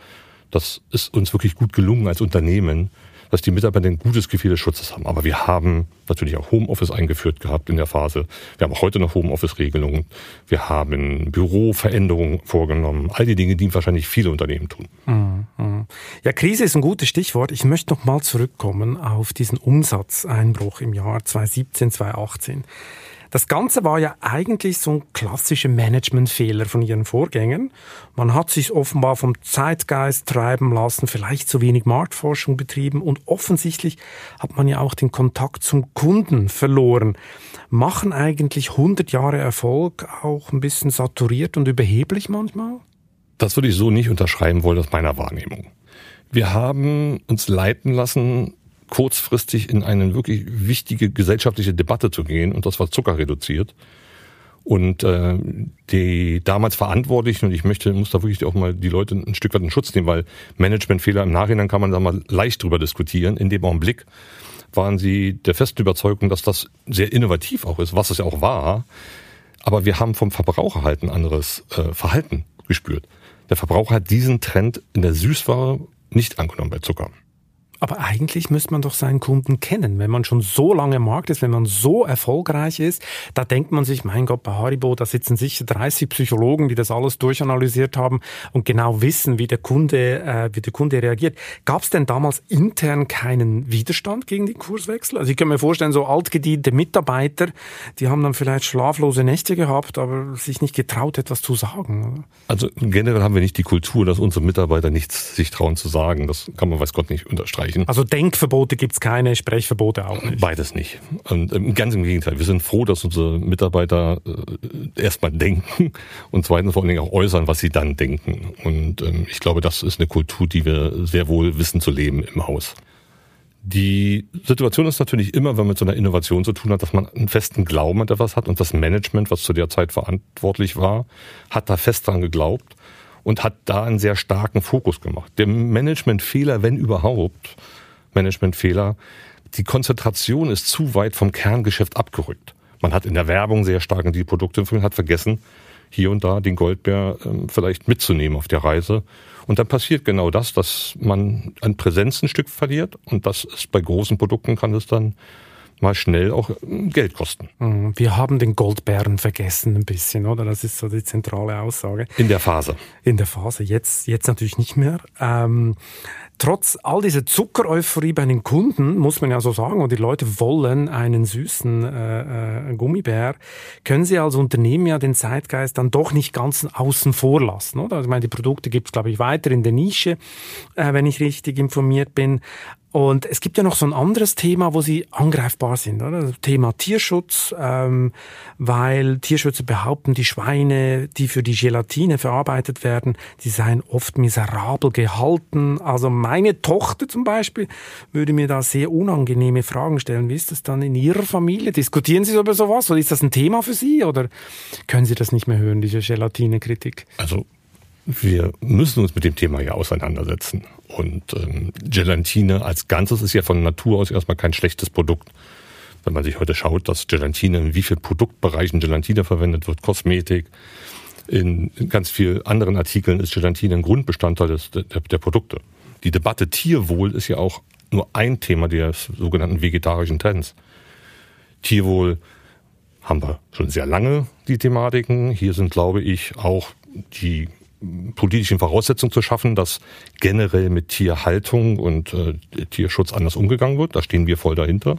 A: das ist uns wirklich gut gelungen als Unternehmen, dass die Mitarbeiter ein gutes Gefühl des Schutzes haben. Aber wir haben natürlich auch Homeoffice eingeführt gehabt in der Phase. Wir haben auch heute noch Homeoffice-Regelungen. Wir haben Büroveränderungen vorgenommen. All die Dinge, die wahrscheinlich viele Unternehmen tun.
C: Mhm. Ja, Krise ist ein gutes Stichwort. Ich möchte noch mal zurückkommen auf diesen Umsatzeinbruch im Jahr 2017, 2018. Das Ganze war ja eigentlich so ein klassischer Managementfehler von ihren Vorgängern. Man hat sich offenbar vom Zeitgeist treiben lassen, vielleicht zu wenig Marktforschung betrieben und offensichtlich hat man ja auch den Kontakt zum Kunden verloren. Machen eigentlich 100 Jahre Erfolg auch ein bisschen saturiert und überheblich manchmal?
A: Das würde ich so nicht unterschreiben wollen aus meiner Wahrnehmung. Wir haben uns leiten lassen kurzfristig in eine wirklich wichtige gesellschaftliche Debatte zu gehen und das war Zucker reduziert. Und äh, die damals Verantwortlichen, und ich möchte, muss da wirklich auch mal die Leute ein Stück weit in Schutz nehmen, weil Managementfehler im Nachhinein kann man da mal leicht drüber diskutieren. In dem Augenblick waren sie der festen Überzeugung, dass das sehr innovativ auch ist, was es ja auch war. Aber wir haben vom Verbraucher halt ein anderes äh, Verhalten gespürt. Der Verbraucher hat diesen Trend in der Süßware nicht angenommen bei Zucker.
C: Aber eigentlich müsste man doch seinen Kunden kennen. Wenn man schon so lange im Markt ist, wenn man so erfolgreich ist, da denkt man sich, mein Gott, bei Haribo, da sitzen sicher 30 Psychologen, die das alles durchanalysiert haben und genau wissen, wie der Kunde, äh, wie der Kunde reagiert. Gab es denn damals intern keinen Widerstand gegen den Kurswechsel? Also ich kann mir vorstellen, so altgediente Mitarbeiter, die haben dann vielleicht schlaflose Nächte gehabt, aber sich nicht getraut, etwas zu sagen. Oder?
A: Also generell haben wir nicht die Kultur, dass unsere Mitarbeiter nichts sich trauen zu sagen. Das kann man weiß Gott nicht unterstreichen sprechen.
C: Also Denkverbote gibt es keine, Sprechverbote auch nicht.
A: Beides nicht. Und ähm, ganz im Gegenteil. Wir sind froh, dass unsere Mitarbeiter äh, erstmal denken und zweitens vor allen Dingen auch äußern, was sie dann denken. Und ähm, ich glaube, das ist eine Kultur, die wir sehr wohl wissen zu leben im Haus. Die Situation ist natürlich immer, wenn man mit so einer Innovation zu tun hat, dass man einen festen Glauben an etwas hat und das Management, was zu der Zeit verantwortlich war, hat da fest dran geglaubt und hat da einen sehr starken Fokus gemacht. Der Managementfehler, wenn überhaupt, Managementfehler, die Konzentration ist zu weit vom Kerngeschäft abgerückt. Man hat in der Werbung sehr stark in die Produkte hat vergessen, hier und da den Goldbär ähm, vielleicht mitzunehmen auf der Reise. Und dann passiert genau das, dass man an Präsenz ein Stück verliert. Und das ist bei großen Produkten kann es dann mal schnell auch äh, Geld kosten.
C: Mhm. Wir haben den Goldbären vergessen ein bisschen, oder? Das ist so die zentrale Aussage.
A: In der Phase.
C: In der Phase. Jetzt, jetzt natürlich nicht mehr. Ähm, trotz all dieser Zuckereuphorie bei den Kunden, muss man ja so sagen, und die Leute wollen einen süßen äh, äh, Gummibär, können sie als Unternehmen ja den Zeitgeist dann doch nicht ganz außen vor lassen. Oder? Also ich meine, die Produkte gibt es, glaube ich, weiter in der Nische, äh, wenn ich richtig informiert bin. Und es gibt ja noch so ein anderes Thema, wo sie angreifbar sind, oder? Thema Tierschutz, ähm, weil Tierschützer behaupten, die Schweine, die für die Gelatine verarbeitet werden, die seien oft miserabel gehalten. Also meine Tochter zum Beispiel würde mir da sehr unangenehme Fragen stellen. Wie ist das dann in Ihrer Familie? Diskutieren Sie über sowas? Oder ist das ein Thema für Sie? Oder können Sie das nicht mehr hören, diese Gelatine-Kritik?
A: Also wir müssen uns mit dem Thema ja auseinandersetzen. Und ähm, Gelatine als Ganzes ist ja von Natur aus erstmal kein schlechtes Produkt. Wenn man sich heute schaut, dass Gelatine in wie vielen Produktbereichen Gelatine verwendet wird, Kosmetik, in, ganz vielen anderen Artikeln ist Gelatine ein Grundbestandteil des, der, der Produkte. Die Debatte Tierwohl ist ja auch nur ein Thema der sogenannten vegetarischen Trends. Tierwohl haben wir schon sehr lange die Thematiken. Hier sind, glaube ich, auch die politischen Voraussetzungen zu schaffen, dass generell mit Tierhaltung und äh, Tierschutz anders umgegangen wird. Da stehen wir voll dahinter.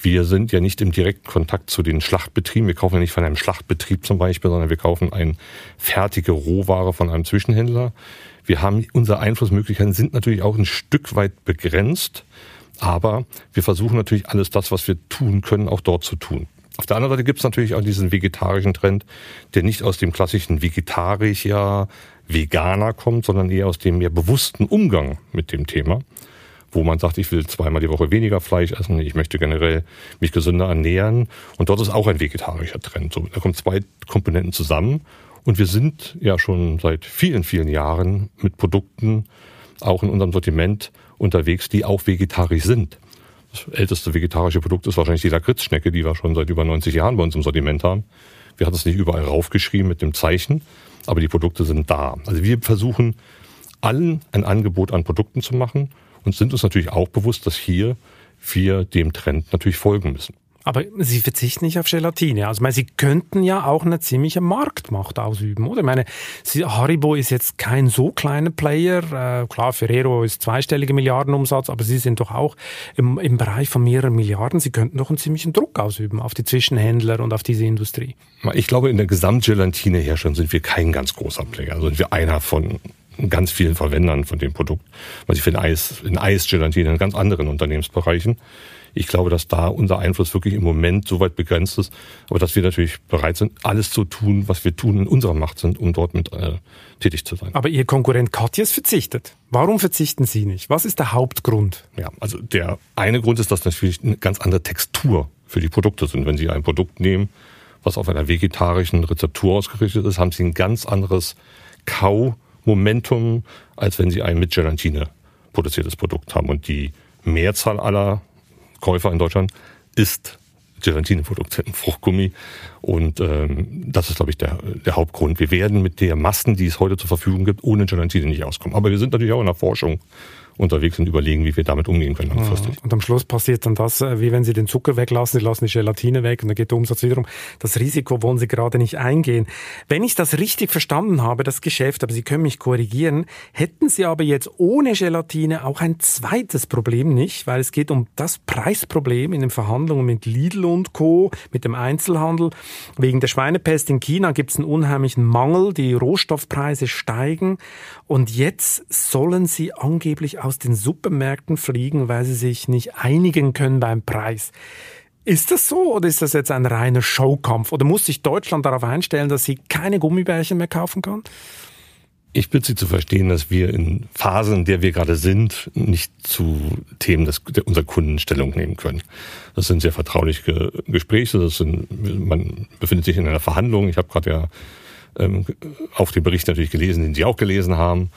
A: Wir sind ja nicht im direkten Kontakt zu den Schlachtbetrieben. Wir kaufen ja nicht von einem Schlachtbetrieb zum Beispiel, sondern wir kaufen eine fertige Rohware von einem Zwischenhändler. Wir haben, unsere Einflussmöglichkeiten sind natürlich auch ein Stück weit begrenzt. Aber wir versuchen natürlich alles das, was wir tun können, auch dort zu tun. Auf der anderen Seite gibt es natürlich auch diesen vegetarischen Trend, der nicht aus dem klassischen Vegetarier, Veganer kommt, sondern eher aus dem mehr bewussten Umgang mit dem Thema, wo man sagt, ich will zweimal die Woche weniger Fleisch essen, ich möchte generell mich gesünder ernähren. Und dort ist auch ein vegetarischer Trend. So, da kommen zwei Komponenten zusammen. Und wir sind ja schon seit vielen, vielen Jahren mit Produkten auch in unserem Sortiment unterwegs, die auch vegetarisch sind. Das älteste vegetarische Produkt ist wahrscheinlich die Lakritzschnecke, die wir schon seit über 90 Jahren bei uns im Sortiment haben. Wir hatten es nicht überall raufgeschrieben mit dem Zeichen, aber die Produkte sind da. Also wir versuchen allen ein Angebot an Produkten zu machen und sind uns natürlich auch bewusst, dass hier wir dem Trend natürlich folgen müssen.
C: Aber Sie verzichten nicht auf Gelatine. Also, ich meine, Sie könnten ja auch eine ziemliche Marktmacht ausüben, oder? Ich meine, Sie, Haribo ist jetzt kein so kleiner Player. Äh, klar, Ferrero ist zweistelliger Milliardenumsatz, aber Sie sind doch auch im, im Bereich von mehreren Milliarden. Sie könnten doch einen ziemlichen Druck ausüben auf die Zwischenhändler und auf diese Industrie.
A: Ich glaube, in der Gesamtgelatineherstellung sind wir kein ganz großer Player. Also sind wir einer von ganz vielen Verwendern von dem Produkt. Was ich für Eis, in Eisgelatine in ganz anderen Unternehmensbereichen. Ich glaube, dass da unser Einfluss wirklich im Moment so weit begrenzt ist, aber dass wir natürlich bereit sind, alles zu tun, was wir tun, in unserer Macht sind, um dort mit äh, tätig zu sein.
C: Aber Ihr Konkurrent Katjes verzichtet. Warum verzichten Sie nicht? Was ist der Hauptgrund?
A: Ja, also der eine Grund ist, dass natürlich eine ganz andere Textur für die Produkte sind. Wenn Sie ein Produkt nehmen, was auf einer vegetarischen Rezeptur ausgerichtet ist, haben Sie ein ganz anderes Kau-Momentum, als wenn Sie ein mit Gelatine produziertes Produkt haben. Und die Mehrzahl aller Käufer in Deutschland isst Gelatineprodukte im Fruchtgummi. Und ähm, das ist, glaube ich, der, der Hauptgrund. Wir werden mit der Massen, die es heute zur Verfügung gibt, ohne Gelatine nicht auskommen. Aber wir sind natürlich auch in der Forschung unterwegs und überlegen, wie wir damit umgehen können
C: langfristig. Und am Schluss passiert dann das, äh, wie wenn Sie den Zucker weglassen, Sie lassen die Gelatine weg und dann geht der Umsatz wiederum. Das Risiko wollen Sie gerade nicht eingehen. Wenn ich das richtig verstanden habe, das Geschäft, aber Sie können mich korrigieren, hätten Sie aber jetzt ohne Gelatine auch ein zweites Problem nicht, weil es geht um das Preisproblem in den Verhandlungen mit Lidl und Co., mit dem Einzelhandel. Wegen der Schweinepest in China gibt es einen unheimlichen Mangel, die Rohstoffpreise steigen und jetzt sollen Sie angeblich aus den Supermärkten fliegen, weil sie sich nicht einigen können beim Preis. Ist das so oder ist das jetzt ein reiner Showkampf? Oder muss sich Deutschland darauf einstellen, dass sie keine Gummibärchen mehr kaufen kann?
A: Ich bitte Sie zu verstehen, dass wir in Phasen, in der wir gerade sind, nicht zu Themen des, unserer Kunden Stellung nehmen können. Das sind sehr vertrauliche Gespräche. Das sind, man befindet sich in einer Verhandlung. Ich habe gerade ja ähm, auf den Bericht natürlich gelesen, den Sie auch gelesen haben.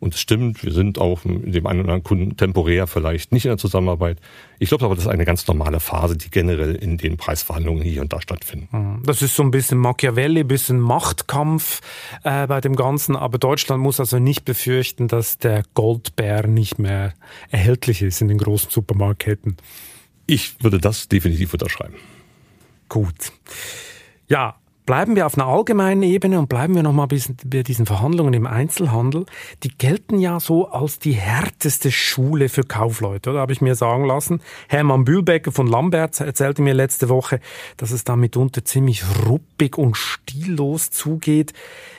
A: Und es stimmt, wir sind auch mit dem einen oder anderen Kunden temporär vielleicht nicht in der Zusammenarbeit. Ich glaube aber, das ist eine ganz normale Phase, die generell in den Preisverhandlungen hier und da stattfinden.
C: Mhm. Das ist so ein bisschen Machiavelli, ein bisschen Machtkampf äh, bei dem Ganzen. Aber Deutschland muss also nicht befürchten, dass der Goldbär nicht mehr erhältlich ist in den großen Supermarktketten.
A: Ich würde das definitiv unterschreiben.
C: Gut. Ja, Bleiben wir auf einer allgemeinen Ebene und bleiben wir noch mal bei diesen Verhandlungen im Einzelhandel. Die gelten ja so als die härteste Schule für Kaufleute, oder? Habe ich mir sagen lassen. Hermann Bühlbecker von Lamberts erzählte mir letzte Woche, dass es da mitunter ziemlich ruppig und stillos zugeht.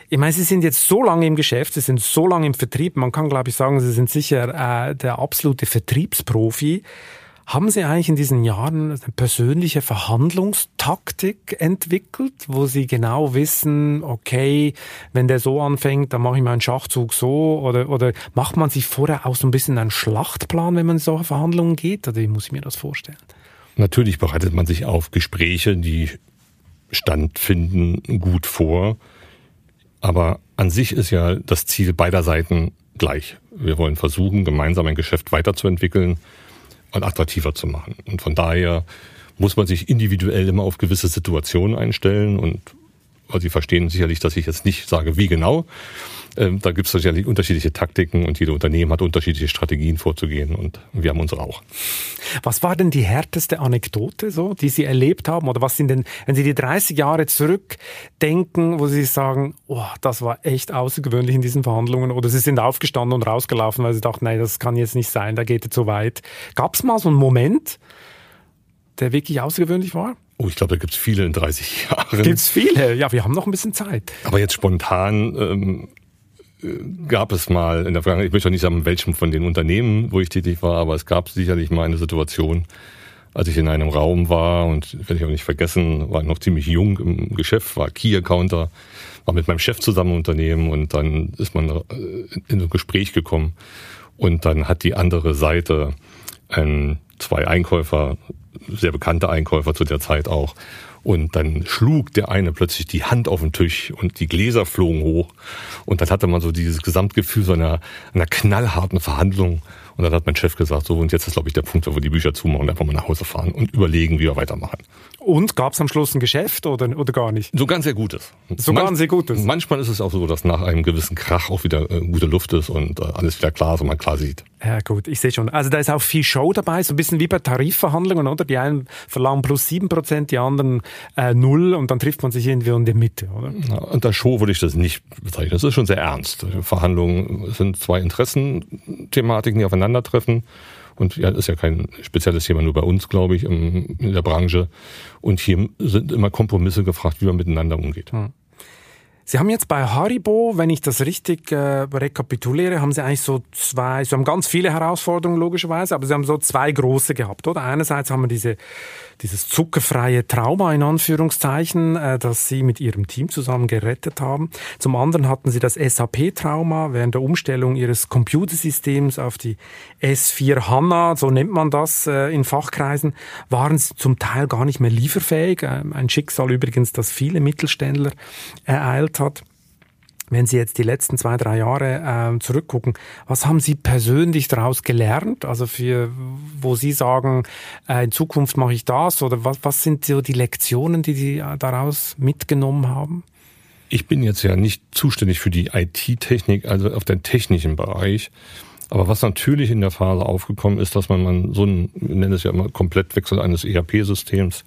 C: Ich meine, Sie sind jetzt so lange im Geschäft, Sie sind so lange im Vertrieb. Man kann, glaube ich, sagen, Sie sind sicher äh, der absolute Vertriebsprofi. Haben Sie eigentlich in diesen Jahren eine persönliche Verhandlungstaktik entwickelt, wo Sie genau wissen, okay, wenn der so anfängt, dann mache ich meinen Schachzug so oder, oder macht man sich vorher auch so ein bisschen einen Schlachtplan, wenn man in solche Verhandlungen geht? Oder wie muss ich mir das vorstellen?
A: Natürlich bereitet man sich auf Gespräche, die standfinden, gut vor. Aber an sich ist ja das Ziel beider Seiten gleich. Wir wollen versuchen, gemeinsam ein Geschäft weiterzuentwickeln und attraktiver zu machen. Und von daher muss man sich individuell immer auf gewisse Situationen einstellen und Sie verstehen sicherlich, dass ich jetzt nicht sage, wie genau. Ähm, da gibt es sicherlich unterschiedliche Taktiken und jede Unternehmen hat unterschiedliche Strategien vorzugehen und wir haben unsere auch.
C: Was war denn die härteste Anekdote so, die Sie erlebt haben? Oder was sind denn, wenn Sie die 30 Jahre zurückdenken, wo Sie sagen, oh, das war echt außergewöhnlich in diesen Verhandlungen oder Sie sind aufgestanden und rausgelaufen, weil Sie dachten, nein, das kann jetzt nicht sein, da geht es zu weit. Gab es mal so einen Moment, der wirklich außergewöhnlich war?
A: Oh, ich glaube, da gibt es viele in 30 Jahren.
C: Gibt es viele? Ja, wir haben noch ein bisschen Zeit.
A: Aber jetzt spontan ähm, äh, gab es mal in der Vergangenheit, ich möchte nicht sagen, in welchem von den Unternehmen, wo ich tätig war, aber es gab sicherlich mal eine Situation, als ich in einem Raum war und werde ich auch nicht vergessen, war noch ziemlich jung im Geschäft, war Key-Accounter, war mit meinem Chef zusammen im Unternehmen und dann ist man äh, in so ein Gespräch gekommen und dann hat die andere Seite ähm, zwei Einkäufer, sehr bekannte Einkäufer zu der Zeit auch, und dann schlug der eine plötzlich die Hand auf den Tisch und die Gläser flogen hoch. Und dann hatte man so dieses Gesamtgefühl so einer, einer knallharten Verhandlung. Und dann hat mein Chef gesagt, so, und jetzt ist, glaube ich, der Punkt, wo wir die Bücher zumachen und einfach mal nach Hause fahren und überlegen, wie wir weitermachen.
C: Und gab es am Schluss ein Geschäft oder, oder gar nicht?
A: So ganz sehr Gutes.
C: Sogar ein sehr Gutes.
A: Manchmal ist es auch so, dass nach einem gewissen Krach auch wieder äh, gute Luft ist und äh, alles wieder klar ist und man klar sieht.
C: Ja gut, ich sehe schon. Also da ist auch viel Show dabei, so ein bisschen wie bei Tarifverhandlungen, oder? Die einen verlangen plus sieben Prozent, die anderen äh, null und dann trifft man sich irgendwie in der Mitte, oder?
A: Ja, unter Show würde ich das nicht bezeichnen. Das ist schon sehr ernst. Verhandlungen sind zwei Interessenthematiken, die aufeinandertreffen. Und ja, das ist ja kein spezielles Thema nur bei uns, glaube ich, in der Branche. Und hier sind immer Kompromisse gefragt, wie man miteinander umgeht. Hm.
C: Sie haben jetzt bei Haribo, wenn ich das richtig äh, rekapituliere, haben Sie eigentlich so zwei, Sie haben ganz viele Herausforderungen logischerweise, aber Sie haben so zwei große gehabt, oder? Einerseits haben wir diese dieses zuckerfreie Trauma in Anführungszeichen, äh, das Sie mit Ihrem Team zusammen gerettet haben. Zum anderen hatten Sie das SAP-Trauma während der Umstellung Ihres Computersystems auf die S4 HANA, so nennt man das äh, in Fachkreisen, waren Sie zum Teil gar nicht mehr lieferfähig. Äh, ein Schicksal übrigens, das viele Mittelständler ereilt hat. Wenn Sie jetzt die letzten zwei, drei Jahre äh, zurückgucken, was haben Sie persönlich daraus gelernt? Also für, wo Sie sagen, äh, in Zukunft mache ich das oder was, was sind so die Lektionen, die Sie äh, daraus mitgenommen haben?
A: Ich bin jetzt ja nicht zuständig für die IT-Technik, also auf den technischen Bereich. Aber was natürlich in der Phase aufgekommen ist, dass man, man so ein, wir nennen es ja immer Komplettwechsel eines ERP-Systems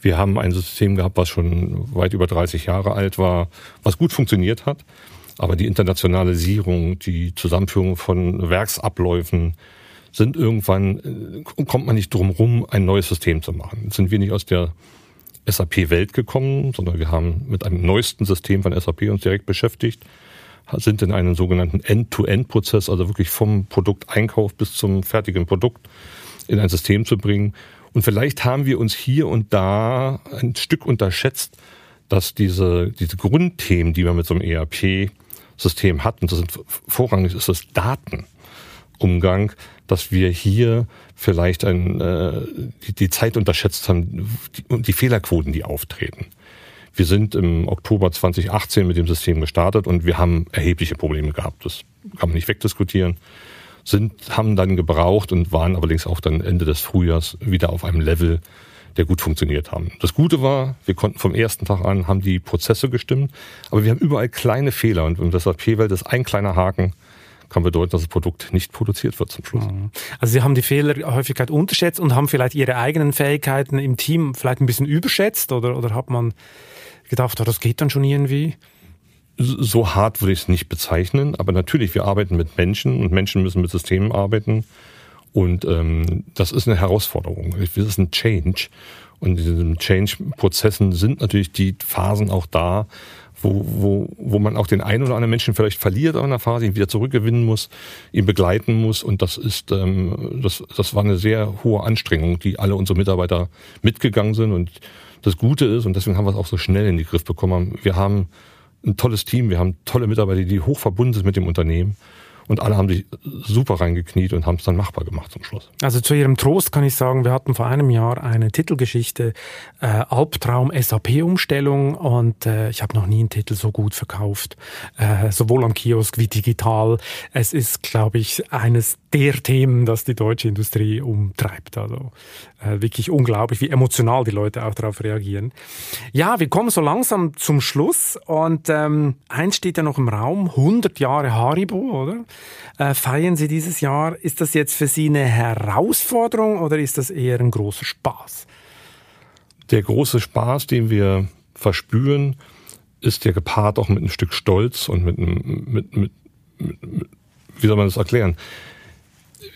A: wir haben ein System gehabt, was schon weit über 30 Jahre alt war, was gut funktioniert hat. Aber die Internationalisierung, die Zusammenführung von Werksabläufen sind irgendwann, äh, kommt man nicht drum rum, ein neues System zu machen. Jetzt sind wir nicht aus der SAP-Welt gekommen, sondern wir haben mit einem neuesten System von SAP uns direkt beschäftigt, sind in einen sogenannten End-to-End-Prozess, also wirklich vom Produkteinkauf bis zum fertigen Produkt in ein System zu bringen, und vielleicht haben wir uns hier und da ein Stück unterschätzt, dass diese, diese Grundthemen, die man mit so einem ERP-System hat, und das sind vorrangig ist das Datenumgang, dass wir hier vielleicht ein, äh, die, die Zeit unterschätzt haben und die, die Fehlerquoten, die auftreten. Wir sind im Oktober 2018 mit dem System gestartet und wir haben erhebliche Probleme gehabt. Das kann man nicht wegdiskutieren sind, haben dann gebraucht und waren allerdings auch dann Ende des Frühjahrs wieder auf einem Level, der gut funktioniert haben. Das Gute war, wir konnten vom ersten Tag an, haben die Prozesse gestimmt, aber wir haben überall kleine Fehler und in SAP-Welt ist ein kleiner Haken, kann bedeuten, dass das Produkt nicht produziert wird zum Schluss. Mhm.
C: Also Sie haben die Fehlerhäufigkeit unterschätzt und haben vielleicht Ihre eigenen Fähigkeiten im Team vielleicht ein bisschen überschätzt oder, oder hat man gedacht, oh, das geht dann schon irgendwie?
A: So hart würde ich es nicht bezeichnen, aber natürlich, wir arbeiten mit Menschen und Menschen müssen mit Systemen arbeiten. Und ähm, das ist eine Herausforderung. Das ist ein Change. Und in diesen Change-Prozessen sind natürlich die Phasen auch da, wo, wo, wo man auch den einen oder anderen Menschen vielleicht verliert an einer Phase, ihn wieder zurückgewinnen muss, ihn begleiten muss. Und das ist, ähm, das, das war eine sehr hohe Anstrengung, die alle unsere Mitarbeiter mitgegangen sind. Und das Gute ist, und deswegen haben wir es auch so schnell in den Griff bekommen, wir haben ein tolles Team, wir haben tolle Mitarbeiter, die hoch verbunden sind mit dem Unternehmen. Und alle haben sich super reingekniet und haben es dann machbar gemacht zum Schluss.
C: Also zu Ihrem Trost kann ich sagen, wir hatten vor einem Jahr eine Titelgeschichte, äh, Albtraum SAP-Umstellung und äh, ich habe noch nie einen Titel so gut verkauft, äh, sowohl am Kiosk wie digital. Es ist, glaube ich, eines der Themen, das die deutsche Industrie umtreibt. Also äh, wirklich unglaublich, wie emotional die Leute auch darauf reagieren. Ja, wir kommen so langsam zum Schluss und ähm, eins steht ja noch im Raum, 100 Jahre Haribo, oder? Äh, feiern Sie dieses Jahr. Ist das jetzt für Sie eine Herausforderung oder ist das eher ein großer Spaß?
A: Der große Spaß, den wir verspüren, ist ja gepaart auch mit einem Stück Stolz und mit, mit, mit, mit, mit wie soll man das erklären?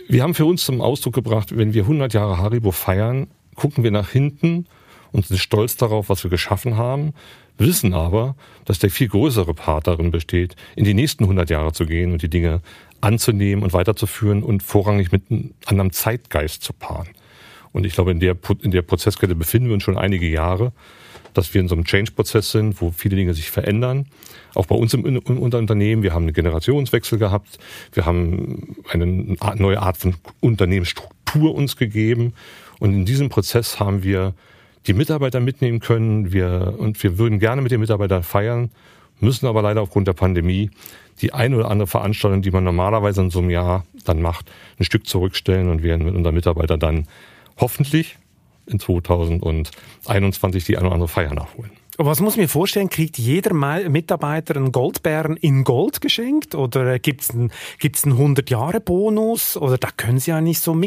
A: Wir haben für uns zum Ausdruck gebracht, wenn wir 100 Jahre Haribo feiern, gucken wir nach hinten und sind stolz darauf, was wir geschaffen haben, wissen aber, dass der viel größere Part darin besteht, in die nächsten 100 Jahre zu gehen und die Dinge anzunehmen und weiterzuführen und vorrangig mit einem anderen Zeitgeist zu paaren. Und ich glaube, in der, in der Prozesskette befinden wir uns schon einige Jahre, dass wir in so einem Change-Prozess sind, wo viele Dinge sich verändern. Auch bei uns im, im Unternehmen. Wir haben einen Generationswechsel gehabt. Wir haben eine neue Art von Unternehmensstruktur uns gegeben. Und in diesem Prozess haben wir die Mitarbeiter mitnehmen können. Wir, und wir würden gerne mit den Mitarbeitern feiern, müssen aber leider aufgrund der Pandemie die ein oder andere Veranstaltung, die man normalerweise in so einem Jahr dann macht, ein Stück zurückstellen und werden mit unseren Mitarbeitern dann hoffentlich in 2021 die eine oder andere Feier nachholen.
C: Was muss ich mir vorstellen? Kriegt jeder Mitarbeiter einen Goldbären in Gold geschenkt? Oder gibt es einen, gibt's einen 100-Jahre-Bonus? Oder da können Sie ja nicht so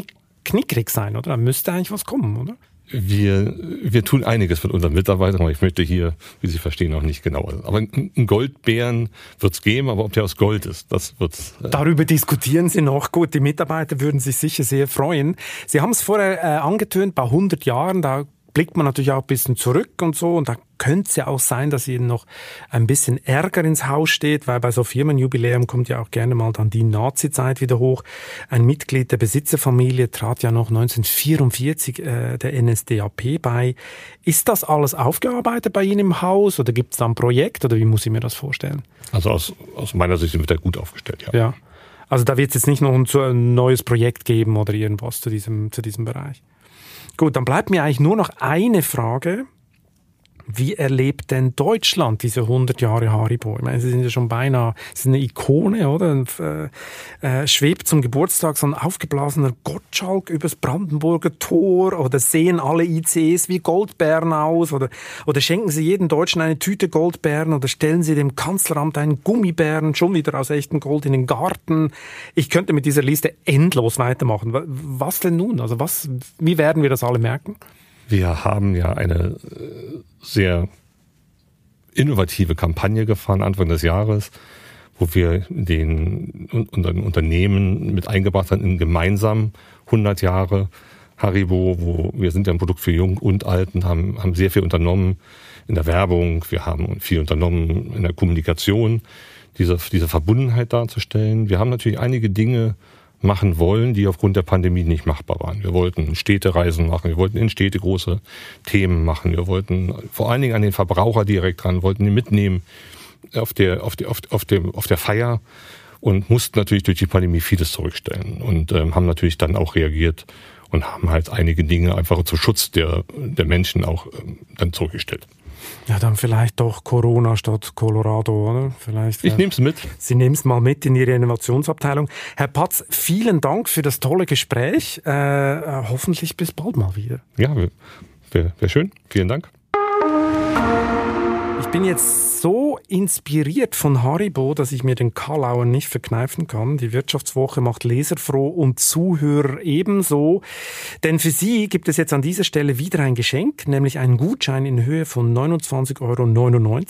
C: knickrig sein, oder? Da müsste eigentlich was kommen, oder?
A: Wir, wir tun einiges mit unseren Mitarbeitern, aber ich möchte hier, wie Sie verstehen, noch nicht genauer. Aber einen Goldbären wird es geben, aber ob der aus Gold ist, das wird's.
C: Äh Darüber diskutieren Sie noch. Gut, die Mitarbeiter würden sich sicher sehr freuen. Sie haben es vorher äh, angetönt, bei 100 Jahren, da blickt man natürlich auch ein bisschen zurück und so und da könnte es ja auch sein, dass ihnen noch ein bisschen Ärger ins Haus steht, weil bei so Firmenjubiläum kommt ja auch gerne mal dann die Nazi-Zeit wieder hoch. Ein Mitglied der Besitzerfamilie trat ja noch 1944 äh, der NSDAP bei. Ist das alles aufgearbeitet bei Ihnen im Haus oder gibt es da ein Projekt oder wie muss ich mir das vorstellen?
A: Also aus, aus meiner Sicht sind wir da gut aufgestellt,
C: ja. Ja. Also da wird es jetzt nicht noch ein, ein neues Projekt geben oder irgendwas zu diesem, zu diesem Bereich. Gut, dann bleibt mir eigentlich nur noch eine Frage. Wie erlebt denn Deutschland diese 100 Jahre Haribo? Ich meine, sie sind ja schon beinahe, sie sind eine Ikone, oder? Äh, äh, schwebt zum Geburtstag so ein aufgeblasener Gottschalk übers Brandenburger Tor oder sehen alle ICs wie Goldbären aus oder, oder schenken sie jedem Deutschen eine Tüte Goldbären oder stellen sie dem Kanzleramt einen Gummibären schon wieder aus echtem Gold in den Garten? Ich könnte mit dieser Liste endlos weitermachen. Was denn nun? Also was, wie werden wir das alle merken?
A: Wir haben ja eine äh, sehr innovative Kampagne gefahren Anfang des Jahres, wo wir den unseren Unternehmen mit eingebracht haben in gemeinsam 100 Jahre Haribo, wo wir sind ja ein Produkt für Jung und Alten, haben, haben sehr viel unternommen in der Werbung, wir haben viel unternommen in der Kommunikation, diese, diese Verbundenheit darzustellen. Wir haben natürlich einige Dinge machen wollen, die aufgrund der Pandemie nicht machbar waren. Wir wollten Städtereisen machen, wir wollten in Städte große Themen machen, wir wollten vor allen Dingen an den Verbraucher direkt ran, wollten ihn mitnehmen auf der, auf der, auf, auf dem, auf der Feier und mussten natürlich durch die Pandemie vieles zurückstellen und ähm, haben natürlich dann auch reagiert und haben halt einige Dinge einfach zum Schutz der, der Menschen auch ähm, dann zurückgestellt.
C: Ja, dann vielleicht doch Corona statt Colorado, oder? Vielleicht,
A: ich nehme es mit.
C: Sie nehmen es mal mit in Ihre Innovationsabteilung. Herr Patz, vielen Dank für das tolle Gespräch. Äh, äh hoffentlich bis bald mal wieder.
A: Ja, wäre wär schön. Vielen Dank.
C: Ich bin jetzt so inspiriert von Haribo, dass ich mir den Karlauer nicht verkneifen kann. Die Wirtschaftswoche macht Leser froh und Zuhörer ebenso. Denn für Sie gibt es jetzt an dieser Stelle wieder ein Geschenk, nämlich einen Gutschein in Höhe von 29,99 Euro,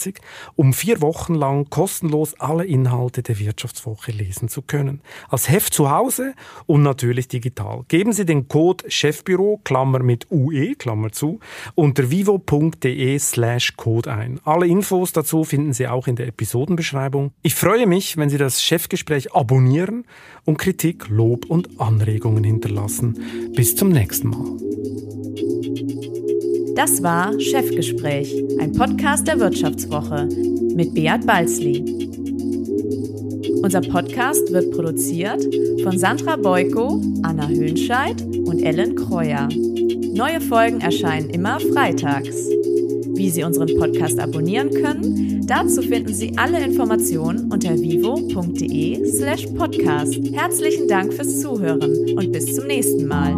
C: um vier Wochen lang kostenlos alle Inhalte der Wirtschaftswoche lesen zu können. Als Heft zu Hause und natürlich digital. Geben Sie den Code Chefbüro, Klammer mit UE, Klammer zu, unter vivo.de slash Code ein. Alle Infos dazu finden Sie auch in der Episodenbeschreibung. Ich freue mich, wenn Sie das Chefgespräch abonnieren und Kritik, Lob und Anregungen hinterlassen. Bis zum nächsten Mal.
B: Das war Chefgespräch, ein Podcast der Wirtschaftswoche mit Beat Balzli. Unser Podcast wird produziert von Sandra Beuko, Anna Höhnscheid und Ellen Kreuer. Neue Folgen erscheinen immer freitags wie Sie unseren Podcast abonnieren können. Dazu finden Sie alle Informationen unter vivo.de slash podcast. Herzlichen Dank fürs Zuhören und bis zum nächsten Mal.